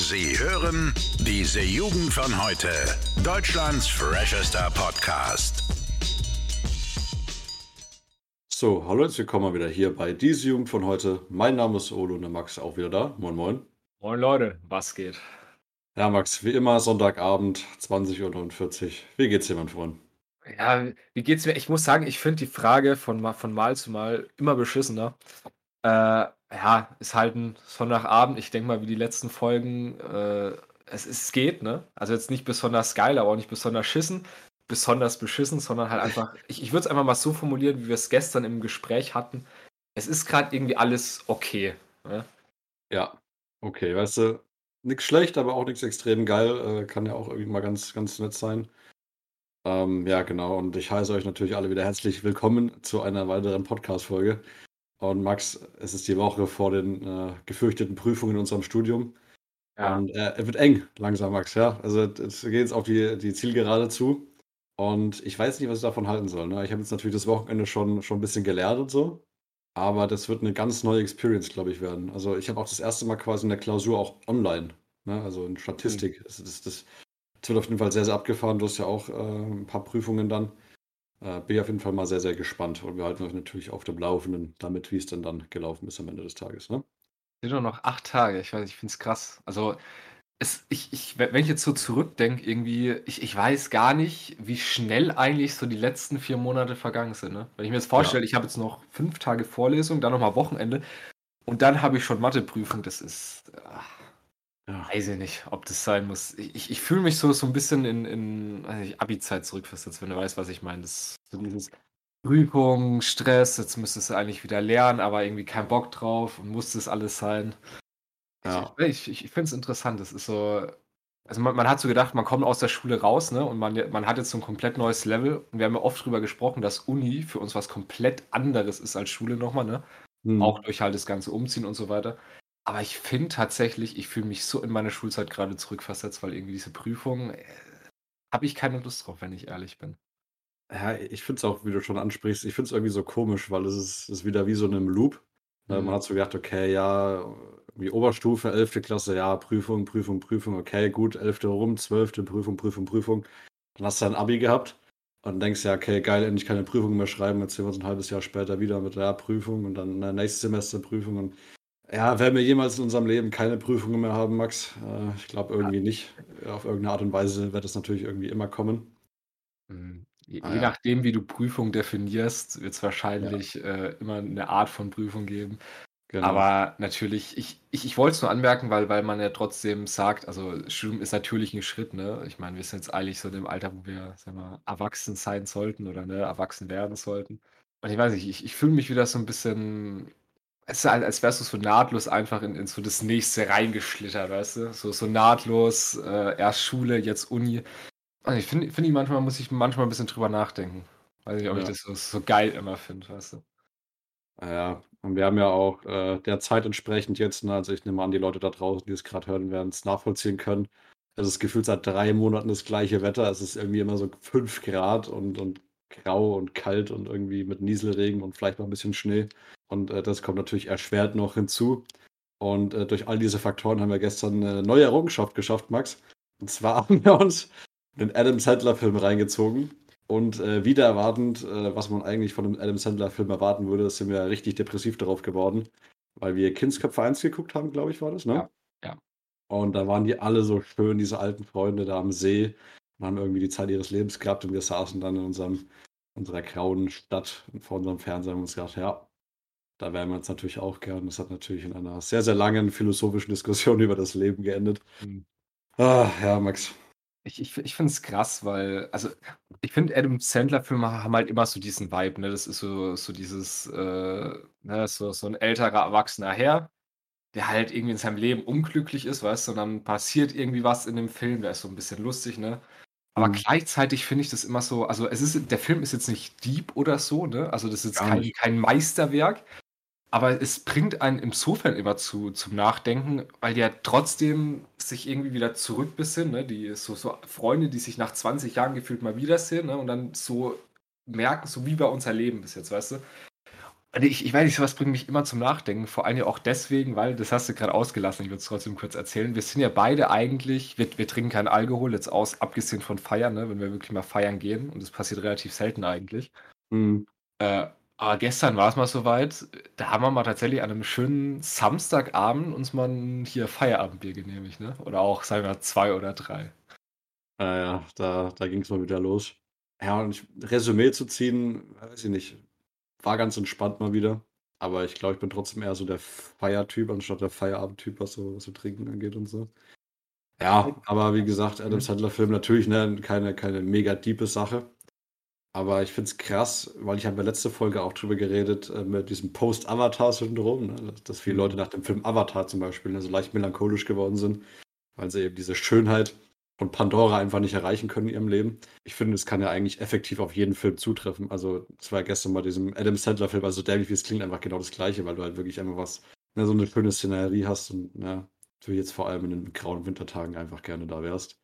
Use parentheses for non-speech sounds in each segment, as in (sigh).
Sie hören diese Jugend von heute. Deutschlands freshester Podcast. So, hallo, jetzt willkommen mal wieder hier bei Diese Jugend von heute. Mein Name ist Olo und der Max ist auch wieder da. Moin, moin. Moin Leute, was geht? Ja, Max, wie immer Sonntagabend, 20.49 Uhr. Wie geht's dir, mein Freund? Ja, wie geht's mir? Ich muss sagen, ich finde die Frage von, von Mal zu Mal immer beschissener. Äh, ja, ist halt ein Sonntagabend. Ich denke mal, wie die letzten Folgen, äh, es, es geht, ne? Also jetzt nicht besonders geil, aber auch nicht besonders schissen, besonders beschissen, sondern halt einfach, (laughs) ich, ich würde es einfach mal so formulieren, wie wir es gestern im Gespräch hatten. Es ist gerade irgendwie alles okay. Ne? Ja, okay, weißt du, nichts schlecht, aber auch nichts extrem geil. Äh, kann ja auch irgendwie mal ganz, ganz nett sein. Ähm, ja, genau. Und ich heiße euch natürlich alle wieder herzlich willkommen zu einer weiteren Podcast-Folge. Und Max, es ist die Woche vor den äh, gefürchteten Prüfungen in unserem Studium. Ja. Und äh, es wird eng, langsam, Max, ja. Also es geht jetzt auf die, die Zielgerade zu. Und ich weiß nicht, was ich davon halten soll. Ne? Ich habe jetzt natürlich das Wochenende schon, schon ein bisschen gelernt und so. Aber das wird eine ganz neue Experience, glaube ich, werden. Also ich habe auch das erste Mal quasi in der Klausur auch online. Ne? Also in Statistik. Das, das, das, das wird auf jeden Fall sehr, sehr abgefahren. Du hast ja auch äh, ein paar Prüfungen dann. Äh, bin ich auf jeden Fall mal sehr, sehr gespannt. Und wir halten euch natürlich auf dem Laufenden damit, wie es denn dann gelaufen ist am Ende des Tages. Ne? sind nur noch acht Tage. Ich weiß, ich finde es krass. Also, es, ich, ich, wenn ich jetzt so zurückdenke, irgendwie, ich, ich weiß gar nicht, wie schnell eigentlich so die letzten vier Monate vergangen sind. Ne? Wenn ich mir jetzt vorstelle, ich habe jetzt noch fünf Tage Vorlesung, dann nochmal Wochenende und dann habe ich schon Matheprüfung. Das ist, ach, Ja. weiß ich nicht, ob das sein muss. Ich, ich, fühle mich so, so ein bisschen in, in Abi-Zeit zurückversetzt, wenn du weißt, was ich meine. Das so dieses Prüfung, Stress, jetzt müsstest du eigentlich wieder lernen, aber irgendwie kein Bock drauf und muss das alles sein. Ja. Ich, ich, ich finde es interessant. Das ist so. Also man, man hat so gedacht, man kommt aus der Schule raus, ne? Und man, man hat jetzt so ein komplett neues Level. Und wir haben ja oft drüber gesprochen, dass Uni für uns was komplett anderes ist als Schule nochmal, ne? Hm. Auch durch halt das ganze Umziehen und so weiter. Aber ich finde tatsächlich, ich fühle mich so in meine Schulzeit gerade zurückversetzt, weil irgendwie diese Prüfung, äh, habe ich keine Lust drauf, wenn ich ehrlich bin. Ja, ich finde es auch, wie du schon ansprichst, ich finde es irgendwie so komisch, weil es ist, ist wieder wie so in einem Loop. Ne, Mhm. Man hat so gedacht, okay, ja, irgendwie Oberstufe, 11. Klasse, ja, Prüfung, Prüfung, Prüfung, okay, gut, 11. rum, 12. Prüfung, Prüfung, Prüfung. Dann hast du ein Abi gehabt und denkst ja, okay, geil, endlich keine Prüfung mehr schreiben. Jetzt sehen wir uns ein halbes Jahr später wieder mit der Prüfung und dann äh, nächstes Semester Prüfung. Und ja, werden wir jemals in unserem Leben keine Prüfungen mehr haben, Max? Äh, ich glaube irgendwie nicht. Auf irgendeine Art und Weise wird es natürlich irgendwie immer kommen. Mhm. Je, Ah, je ja. nachdem, wie du Prüfung definierst, wird es wahrscheinlich äh, immer eine Art von Prüfung geben. Genau. Aber natürlich, ich, ich, ich wollte es nur anmerken, weil, weil man ja trotzdem sagt, also Studium ist natürlich ein Schritt, ne? Ich meine, wir sind jetzt eigentlich so in dem Alter, wo wir, sagen wir, erwachsen sein sollten oder ne, erwachsen werden sollten. Und ich weiß nicht, ich, ich fühle mich wieder so ein bisschen, es ist halt, als wärst du so nahtlos einfach in, in so das nächste reingeschlittert, weißt du? So, so nahtlos, äh, erst Schule, jetzt Uni. Und ich finde, find ich manchmal, muss ich manchmal ein bisschen drüber nachdenken. Weiß nicht, ob ich Ja. das so, so geil immer finde, weißt du? Ja, und wir haben ja auch äh, der Zeit entsprechend jetzt, ne, also ich nehme an, die Leute da draußen, die es gerade hören, werden es nachvollziehen können. Es ist gefühlt seit drei Monaten das gleiche Wetter. Es ist irgendwie immer so 5 Grad und, und grau und kalt und irgendwie mit Nieselregen und vielleicht noch ein bisschen Schnee. Und äh, das kommt natürlich erschwert noch hinzu. Und äh, durch all diese Faktoren haben wir gestern eine neue Errungenschaft geschafft, Max. Und zwar (laughs) haben wir uns den Adam Sandler-Film reingezogen. Und äh, wieder erwartend, äh, was man eigentlich von einem Adam Sandler-Film erwarten würde, sind wir richtig depressiv darauf geworden, weil wir Kindsköpfe 1 geguckt haben, glaube ich, war das, ne? Ja, ja. Und da waren die alle so schön, diese alten Freunde da am See, und haben irgendwie die Zeit ihres Lebens gehabt und wir saßen dann in unserem, unserer grauen Stadt vor unserem Fernseher und uns gedacht, ja, da wären wir jetzt natürlich auch gern. Das hat natürlich in einer sehr, sehr langen philosophischen Diskussion (laughs) über das Leben geendet. Mhm. Ah, ja, Max. Ich, ich, ich finde es krass, weil, also ich finde, Adam Sandler-Filme haben halt immer so diesen Vibe, ne? Das ist so, so dieses, äh, ne, so, so ein älterer, erwachsener Herr, der halt irgendwie in seinem Leben unglücklich ist, weißt du, und dann passiert irgendwie was in dem Film, der ist so ein bisschen lustig, ne? Aber Mhm. gleichzeitig finde ich das immer so, also es ist, der Film ist jetzt nicht deep oder so, ne? Also das ist jetzt kein, kein Meisterwerk, aber es bringt einen insofern immer zu, zum Nachdenken, weil ja trotzdem sich irgendwie wieder zurückbesinnen, ne? Die so, so Freunde, die sich nach 20 Jahren gefühlt mal wiedersehen, ne? Und dann so merken, so wie war unser Leben bis jetzt, weißt du? Also ich, ich weiß nicht, sowas bringt mich immer zum Nachdenken. Vor allem ja auch deswegen, weil, das hast du gerade ausgelassen, ich würde es trotzdem kurz erzählen. Wir sind ja beide eigentlich, wir, wir trinken keinen Alkohol, jetzt aus, abgesehen von Feiern, ne, wenn wir wirklich mal feiern gehen. Und das passiert relativ selten eigentlich. Mhm. Äh, aber gestern war es mal soweit, da haben wir mal tatsächlich an einem schönen Samstagabend uns mal ein hier Feierabendbier genehmigt, ne? Oder auch, sagen wir, zwei oder drei. Ja, ja, da, da ging es mal wieder los. Ja, und ich, Resümee zu ziehen, weiß ich nicht, war ganz entspannt mal wieder. Aber ich glaube, ich bin trotzdem eher so der Feiertyp, anstatt der Feierabendtyp, was so, was so Trinken angeht und so. Ja, aber wie gesagt, Adam Sandler-Film natürlich ne, keine, keine mega diepe Sache. Aber ich finde es krass, weil ich habe ja letzte Folge auch drüber geredet, äh, mit diesem Post-Avatar-Syndrom, ne, dass, dass viele Leute nach dem Film Avatar zum Beispiel ne, so leicht melancholisch geworden sind, weil sie eben diese Schönheit von Pandora einfach nicht erreichen können in ihrem Leben. Ich finde, es kann ja eigentlich effektiv auf jeden Film zutreffen. Also, es war ja gestern bei diesem Adam Sandler-Film, also dämlich wie es klingt, einfach genau das Gleiche, weil du halt wirklich einfach was, ne, so eine schöne Szenerie hast und ja, du jetzt vor allem in den grauen Wintertagen einfach gerne da wärst.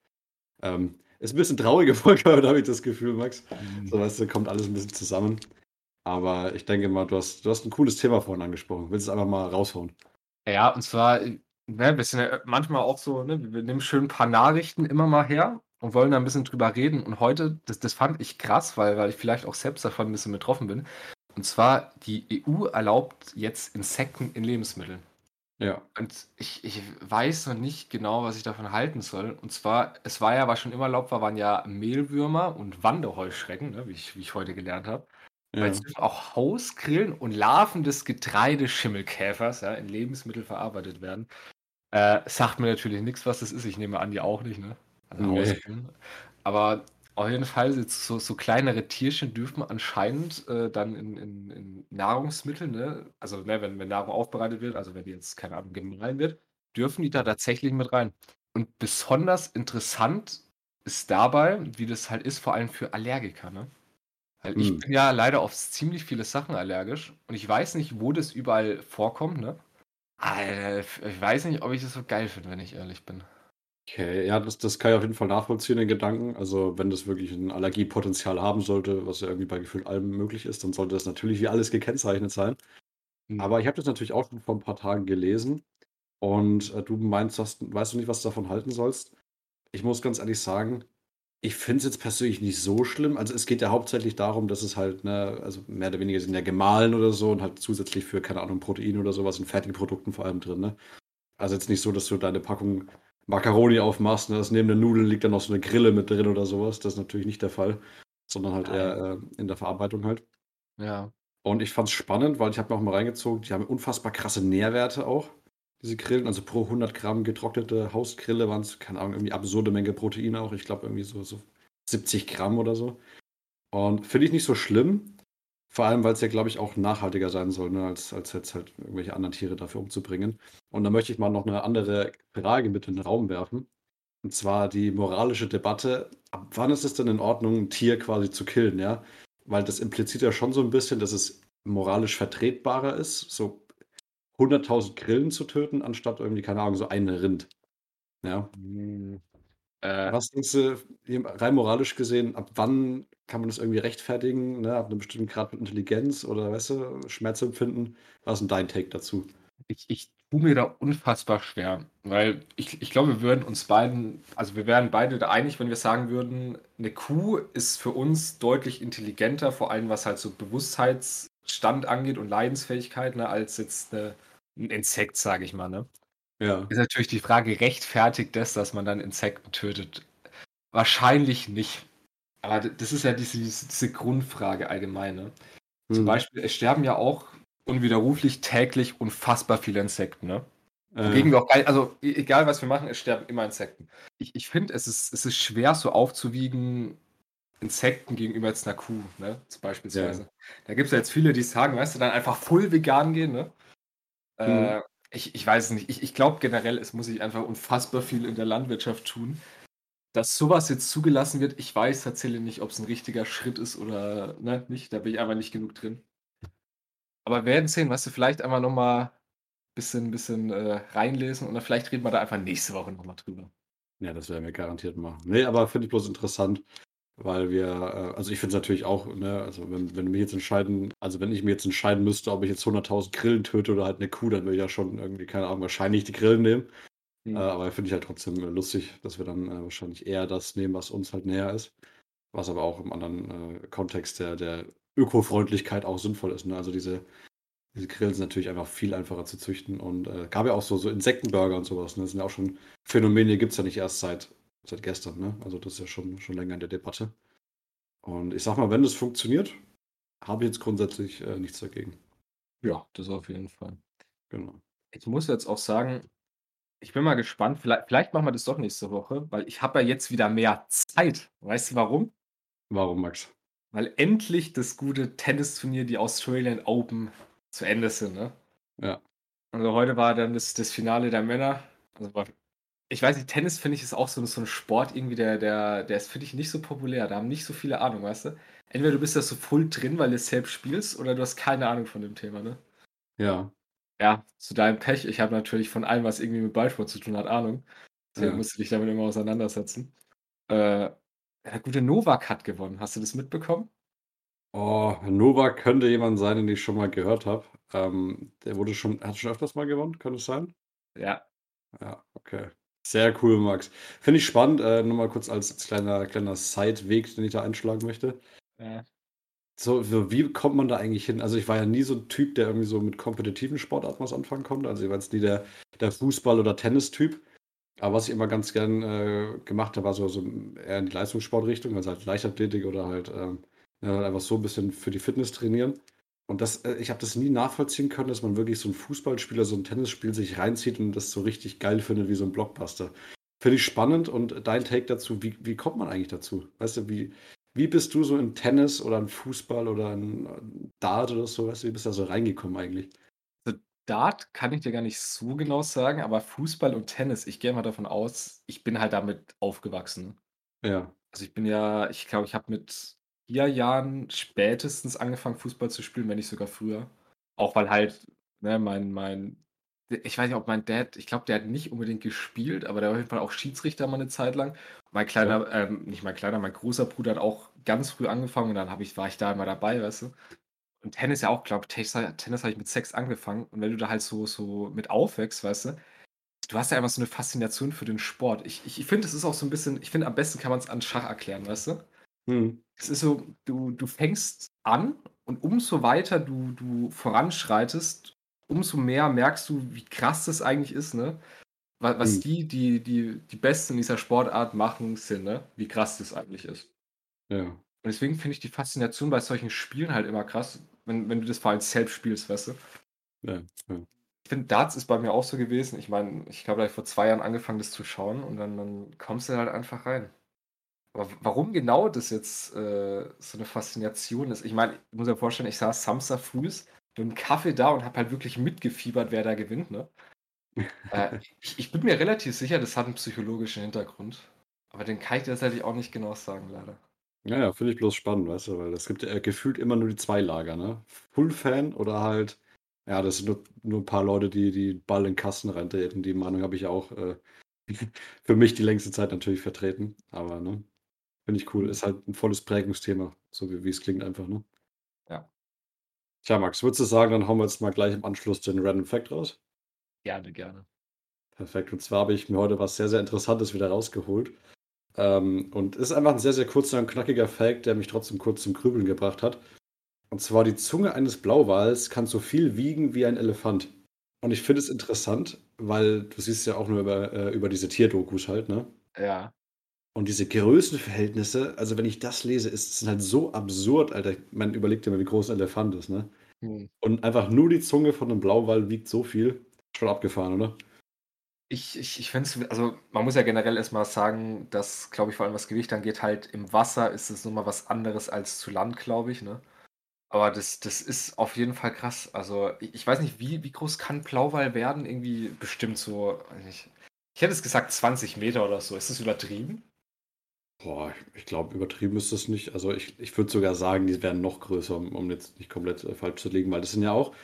Ähm, ist ein bisschen traurige Folge, (laughs) da habe ich das Gefühl, Max. Mhm. So, weißt du, kommt alles ein bisschen zusammen. Aber ich denke mal, du hast, du hast ein cooles Thema vorhin angesprochen. Willst es einfach mal raushauen? Ja, und zwar, ne, wir sind ja manchmal auch so, ne, wir nehmen schön ein paar Nachrichten immer mal her und wollen da ein bisschen drüber reden. Und heute, das, das fand ich krass, weil, weil ich vielleicht auch selbst davon ein bisschen betroffen bin. Und zwar, die EU erlaubt jetzt Insekten in Lebensmitteln. Ja. Und ich, ich weiß noch nicht genau, was ich davon halten soll. Und zwar, es war ja, was schon immer erlaubt war, waren ja Mehlwürmer und Wanderheuschrecken, ne, wie, ich, wie ich heute gelernt habe. Ja. jetzt dürfen auch Hausgrillen und Larven des Getreideschimmelkäfers ja, in Lebensmittel verarbeitet werden. Äh, sagt mir natürlich nichts, was das ist. Ich nehme an, die auch nicht, ne? Also Nee. Aber auf jeden Fall, so, so kleinere Tierchen dürfen anscheinend äh, dann in, in, in Nahrungsmitteln, ne? Also ne, wenn, wenn Nahrung aufbereitet wird, also wenn die jetzt, keine Ahnung, gemahlen wird, dürfen die da tatsächlich mit rein. Und besonders interessant ist dabei, wie das halt ist, vor allem für Allergiker, ne? Weil ich Hm. bin ja leider auf ziemlich viele Sachen allergisch und ich weiß nicht, wo das überall vorkommt, ne? Alter, ich weiß nicht, ob ich das so geil finde, wenn ich ehrlich bin. Okay, ja, das, das kann ich auf jeden Fall nachvollziehen, den Gedanken. Also, wenn das wirklich ein Allergiepotenzial haben sollte, was ja irgendwie bei gefühlt allem möglich ist, dann sollte das natürlich wie alles gekennzeichnet sein. Hm. Aber ich habe das natürlich auch schon vor ein paar Tagen gelesen und äh, du meinst, hast, weißt du nicht, was du davon halten sollst? Ich muss ganz ehrlich sagen, ich finde es jetzt persönlich nicht so schlimm. Also es geht ja hauptsächlich darum, dass es halt, ne, also mehr oder weniger sind ja gemahlen oder so und halt zusätzlich für, keine Ahnung, Protein oder sowas in Fertigprodukten vor allem drin, ne? Also jetzt nicht so, dass du deine Packung Macaroni aufmachst, ne, dass neben den Nudeln liegt dann noch so eine Grille mit drin oder sowas. Das ist natürlich nicht der Fall, sondern halt eher äh, in der Verarbeitung halt. Ja. Und ich fand es spannend, weil ich habe mir auch mal reingezogen, die haben unfassbar krasse Nährwerte auch, diese Grillen. Also pro 100 Gramm getrocknete Hausgrille waren es, keine Ahnung, irgendwie absurde Menge Protein auch. Ich glaube irgendwie so, so 70 Gramm oder so. Und finde ich nicht so schlimm. Vor allem, weil es ja, glaube ich, auch nachhaltiger sein soll, ne, als, als jetzt halt irgendwelche anderen Tiere dafür umzubringen. Und da möchte ich mal noch eine andere Frage mit in den Raum werfen. Und zwar die moralische Debatte, ab wann ist es denn in Ordnung, ein Tier quasi zu killen, ja? Weil das impliziert ja schon so ein bisschen, dass es moralisch vertretbarer ist, so 100.000 Grillen zu töten, anstatt irgendwie, keine Ahnung, so ein Rind. Ja. Hm. Äh, Was denkst du, rein moralisch gesehen, ab wann kann man das irgendwie rechtfertigen, ne? Ab einem bestimmten Grad mit Intelligenz oder, weißt du, Schmerzempfinden? Was ist denn dein Take dazu? ich, ich tue mir da unfassbar schwer, weil ich, ich glaube, wir würden uns beiden, also wir wären beide da einig, wenn wir sagen würden, eine Kuh ist für uns deutlich intelligenter, vor allem was halt so Bewusstheitsstand angeht und Leidensfähigkeit, ne, als jetzt eine, ein Insekt, sage ich mal. Ne? Ja. Ist natürlich die Frage, rechtfertigt das, dass man dann Insekten tötet? Wahrscheinlich nicht. Aber das ist ja diese, diese Grundfrage allgemein. Ne? Zum Hm. Beispiel, es sterben ja auch unwiderruflich täglich unfassbar viele Insekten. Ne? Äh, Wogegen wir auch also e- egal was wir machen, es sterben immer Insekten. Ich, ich finde, es ist, es ist schwer so aufzuwiegen, Insekten gegenüber jetzt einer Kuh, ne? Zum Beispielsweise. Da gibt es ja jetzt viele, die sagen, weißt du, dann einfach voll vegan gehen, ne? Äh, ich, ich weiß es nicht. Ich, ich glaube generell, es muss sich einfach unfassbar viel in der Landwirtschaft tun. Dass sowas jetzt zugelassen wird, ich weiß tatsächlich nicht, ob es ein richtiger Schritt ist oder ne, nicht. Da bin ich einfach nicht genug drin. Aber wir werden sehen, weißt du, vielleicht einmal nochmal bisschen, bisschen äh, reinlesen und dann vielleicht reden wir da einfach nächste Woche nochmal drüber. Ja, das werden wir garantiert machen. Nee, aber finde ich bloß interessant, weil wir, äh, also ich finde es natürlich auch, ne, also wenn, wenn wir jetzt entscheiden, also wenn ich mir jetzt entscheiden müsste, ob ich jetzt 100.000 Grillen töte oder halt eine Kuh, dann würde ich ja schon irgendwie, keine Ahnung, wahrscheinlich die Grillen nehmen. Mhm. Äh, aber finde ich halt trotzdem äh, lustig, dass wir dann äh, wahrscheinlich eher das nehmen, was uns halt näher ist. Was aber auch im anderen äh, Kontext der, der Ökofreundlichkeit auch sinnvoll ist. Ne? Also diese, diese Grillen sind natürlich einfach viel einfacher zu züchten und äh, gab ja auch so, so Insektenburger und sowas. Ne? Das sind ja auch schon Phänomene, die gibt es ja nicht erst seit, seit gestern. Ne? Also das ist ja schon, schon länger in der Debatte. Und ich sag mal, wenn das funktioniert, habe ich jetzt grundsätzlich äh, nichts dagegen. Ja, das auf jeden Fall. Genau. Ich muss jetzt auch sagen, ich bin mal gespannt. Vielleicht, vielleicht machen wir das doch nächste Woche, weil ich habe ja jetzt wieder mehr Zeit. Weißt du warum? Warum, Max? Weil endlich das gute Tennisturnier, die Australian Open, zu Ende sind, ne? Ja. Also heute war dann das, das Finale der Männer. Also war, ich weiß nicht, Tennis finde ich ist auch so, so ein Sport irgendwie, der, der, der ist, finde ich, nicht so populär. Da haben nicht so viele Ahnung, weißt du? Entweder du bist da so voll drin, weil du es selbst spielst, oder du hast keine Ahnung von dem Thema, ne? Ja. Ja, zu deinem Pech. Ich habe natürlich von allem, was irgendwie mit Ballsport zu tun hat, Ahnung. Deswegen Ja. musst du dich damit immer auseinandersetzen. Äh, der gute Novak hat gewonnen. Hast du das mitbekommen? Oh, Novak könnte jemand sein, den ich schon mal gehört habe. Ähm, der wurde schon, hat schon öfters mal gewonnen, könnte es sein? Ja. Ja, okay. Sehr cool, Max. Finde ich spannend. Äh, nur mal kurz als, kleiner, kleiner Side-Weg, den ich da einschlagen möchte. Ja. So, wie kommt man da eigentlich hin? Also ich war ja nie so ein Typ, der irgendwie so mit kompetitiven Sportarten was anfangen konnte. Also ich war jetzt nie der, der Fußball- oder Tennistyp. Aber was ich immer ganz gern äh, gemacht habe, war so, so eher in die Leistungssportrichtung, also halt Leichtathletik oder halt ähm, ja, einfach so ein bisschen für die Fitness trainieren. Und das, äh, ich habe das nie nachvollziehen können, dass man wirklich so ein Fußballspieler, so ein Tennisspiel sich reinzieht und das so richtig geil findet wie so ein Blockbuster. Finde ich spannend und dein Take dazu, wie, wie kommt man eigentlich dazu? Weißt du, wie, wie bist du so in Tennis oder in Fußball oder in Dart oder so, weißt du, wie bist du da so reingekommen eigentlich? Also Dart kann ich dir gar nicht so genau sagen, aber Fußball und Tennis, ich gehe mal davon aus, ich bin halt damit aufgewachsen. Ja. Also ich bin ja, ich glaube, ich habe mit vier Jahren spätestens angefangen, Fußball zu spielen, wenn nicht sogar früher. Auch weil halt, ne, mein, mein, ich weiß nicht, ob mein Dad, ich glaube, der hat nicht unbedingt gespielt, aber der war auf jeden Fall auch Schiedsrichter mal eine Zeit lang. Mein kleiner, ähm, nicht mein kleiner, mein großer Bruder hat auch ganz früh angefangen und dann hab ich, war ich da immer dabei, weißt du. Und Tennis ja auch, glaube ich, Tennis, Tennis habe ich mit sechs angefangen. Und wenn du da halt so, so mit aufwächst, weißt du, du hast ja einfach so eine Faszination für den Sport. Ich, ich, ich finde, es ist auch so ein bisschen, ich finde, am besten kann man es an Schach erklären, weißt du? Hm. Es ist so, du, du fängst an und umso weiter du, du voranschreitest, umso mehr merkst du, wie krass das eigentlich ist, ne? Was, was Hm. die, die, die, die Besten in dieser Sportart machen, sind, ne? Wie krass das eigentlich ist. Ja. Und deswegen finde ich die Faszination bei solchen Spielen halt immer krass, wenn, wenn du das vor allem selbst spielst, weißt du? Ja. ja. Ich finde, Darts ist bei mir auch so gewesen. Ich meine, ich habe vor zwei Jahren angefangen, das zu schauen und dann, dann kommst du halt einfach rein. Aber warum genau das jetzt äh, so eine Faszination ist? Ich meine, ich muss mir vorstellen, ich saß Samstag früh mit einem Kaffee da und habe halt wirklich mitgefiebert, wer da gewinnt, ne? (laughs) äh, ich, ich bin mir relativ sicher, das hat einen psychologischen Hintergrund. Aber den kann ich dir tatsächlich auch nicht genau sagen, leider. Ja, ja, finde ich bloß spannend, weißt du, weil es gibt ja gefühlt immer nur die zwei Lager, ne? Full-Fan oder halt, ja, das sind nur, nur ein paar Leute, die die Ball in Kasten reintreten. Die Meinung habe ich auch äh, (laughs) für mich die längste Zeit natürlich vertreten. Aber, ne? Finde ich cool. Ist halt ein volles Prägungsthema, so wie, wie es klingt einfach, ne? Ja. Tja, Max, würdest du sagen, dann hauen wir jetzt mal gleich im Anschluss den Random Fact raus? Gerne, gerne. Perfekt. Und zwar habe ich mir heute was sehr, sehr Interessantes wieder rausgeholt. Ähm, und es ist einfach ein sehr, sehr kurzer und knackiger Fact, der mich trotzdem kurz zum Grübeln gebracht hat. Und zwar die Zunge eines Blauwals kann so viel wiegen wie ein Elefant. Und ich finde es interessant, weil du siehst ja auch nur über, äh, über diese Tierdokus halt, ne? Ja. Und diese Größenverhältnisse, also wenn ich das lese, ist es halt so absurd, Alter. Man überlegt immer, wie groß ein Elefant ist, ne? Hm. Und einfach nur die Zunge von einem Blauwal wiegt so viel. Schon abgefahren, oder? Ich, ich, ich finde es, also man muss ja generell erstmal sagen, dass, glaube ich, vor allem was Gewicht angeht, halt im Wasser ist es nochmal was anderes als zu Land, glaube ich, ne? Aber das, das ist auf jeden Fall krass. Also ich, ich weiß nicht, wie, wie groß kann Blauwal werden? Irgendwie bestimmt so, nicht. ich hätte es gesagt 20 Meter oder so. Ist das übertrieben? Boah, ich, ich glaube, übertrieben ist das nicht. Also ich, ich würde sogar sagen, die wären noch größer, um, um jetzt nicht komplett äh, falsch zu liegen, weil das sind ja auch,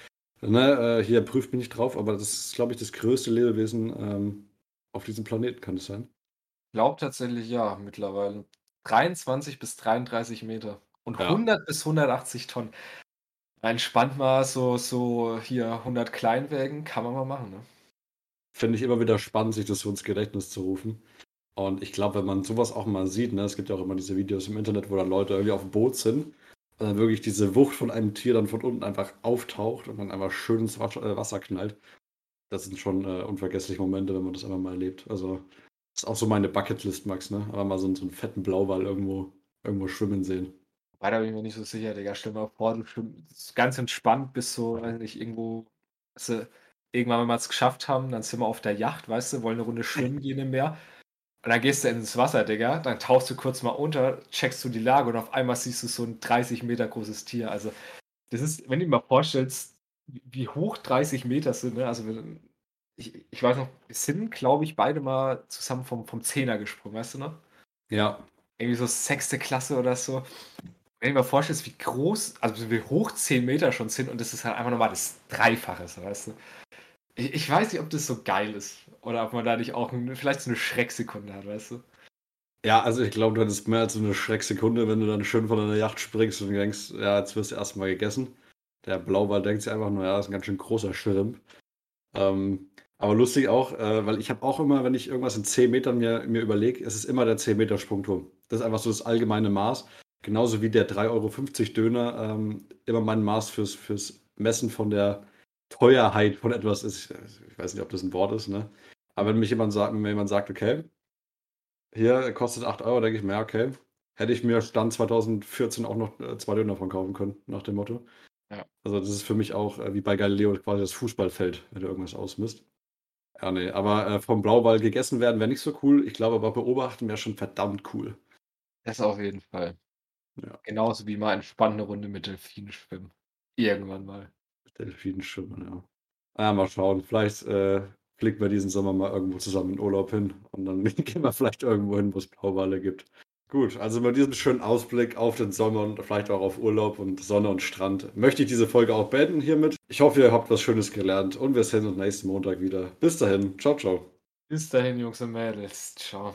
ne, äh, hier prüft mich nicht drauf, aber das ist, glaube ich, das größte Lebewesen ähm, auf diesem Planeten, kann es sein? Glaubt tatsächlich ja, mittlerweile. 23 bis 33 Meter und Ja. 100 bis 180 Tonnen. Entspannt mal so so hier 100 Kleinwägen kann man mal machen, ne? Finde ich immer wieder spannend, sich das so ins Gedächtnis zu rufen. Und ich glaube, wenn man sowas auch mal sieht, ne, es gibt ja auch immer diese Videos im Internet, wo dann Leute irgendwie auf dem Boot sind und dann wirklich diese Wucht von einem Tier dann von unten einfach auftaucht und dann einfach schön ins äh, Wasser knallt. Das sind schon äh, unvergessliche Momente, wenn man das einfach mal erlebt. Also, das ist auch so meine Bucketlist, Max, ne? Aber mal so, einen- so einen fetten Blauwal irgendwo, irgendwo schwimmen sehen. Da bin ich mir nicht so sicher, Digga. Stell dir mal vor, du schwimmst ganz entspannt bis so, weiß nicht, irgendwo, weißt irgendwann, wenn wir es geschafft haben, dann sind wir auf der Yacht, weißt du, wollen eine Runde schwimmen gehen im Meer. Und dann gehst du ins Wasser, Digga, dann tauchst du kurz mal unter, checkst du die Lage und auf einmal siehst du so ein 30 Meter großes Tier. Also, das ist, wenn du dir mal vorstellst, wie hoch 30 Meter sind, ne? Also, ich, ich weiß noch, wir sind, glaube ich, beide mal zusammen vom, vom Zehner gesprungen, weißt du noch? Ja, irgendwie so sechste Klasse oder so. Wenn du dir mal vorstellst, wie groß, also wie hoch 10 Meter schon sind und das ist halt einfach nochmal das Dreifache, weißt du. Ich, ich weiß nicht, ob das so geil ist oder ob man da nicht auch ein, vielleicht so eine Schrecksekunde hat, weißt du. Ja, also ich glaube, du hattest mehr als so eine Schrecksekunde, wenn du dann schön von deiner Yacht springst und denkst, ja, jetzt wirst du erstmal gegessen. Der Blauwal denkt sich einfach nur, ja, das ist ein ganz schön großer Schrimp. Ähm, aber lustig auch, äh, weil ich habe auch immer, wenn ich irgendwas in 10 Metern mir, mir überlege, es ist immer der 10 Meter Sprungturm. Das ist einfach so das allgemeine Maß. Genauso wie der 3,50 Euro Döner ähm, immer mein Maß fürs, fürs Messen von der Teuerheit von etwas ist. Ich weiß nicht, ob das ein Wort ist, ne? Aber wenn mich jemand sagt, wenn jemand sagt, okay, hier kostet 8 Euro, denke ich mir, okay. Hätte ich mir Stand 2014 auch noch äh, zwei Döner von kaufen können, nach dem Motto. Ja. Also das ist für mich auch äh, wie bei Galileo quasi das Fußballfeld, wenn du irgendwas ausmisst. Ja, nee, aber äh, vom Blauwal gegessen werden wäre nicht so cool. Ich glaube aber beobachten wäre schon verdammt cool. Das auf jeden Fall. Ja. Genauso wie mal eine Runde mit Delfinen schwimmen. Irgendwann mal. Delfinen schwimmen, ja. Ja, mal schauen. Vielleicht äh, fliegen wir diesen Sommer mal irgendwo zusammen in Urlaub hin und dann (laughs) gehen wir vielleicht irgendwo hin, wo es Blauwale gibt. Gut, also mit diesem schönen Ausblick auf den Sommer und vielleicht auch auf Urlaub und Sonne und Strand möchte ich diese Folge auch beenden hiermit. Ich hoffe, ihr habt was Schönes gelernt und wir sehen uns nächsten Montag wieder. Bis dahin, ciao, ciao. Bis dahin, Jungs und Mädels. Ciao.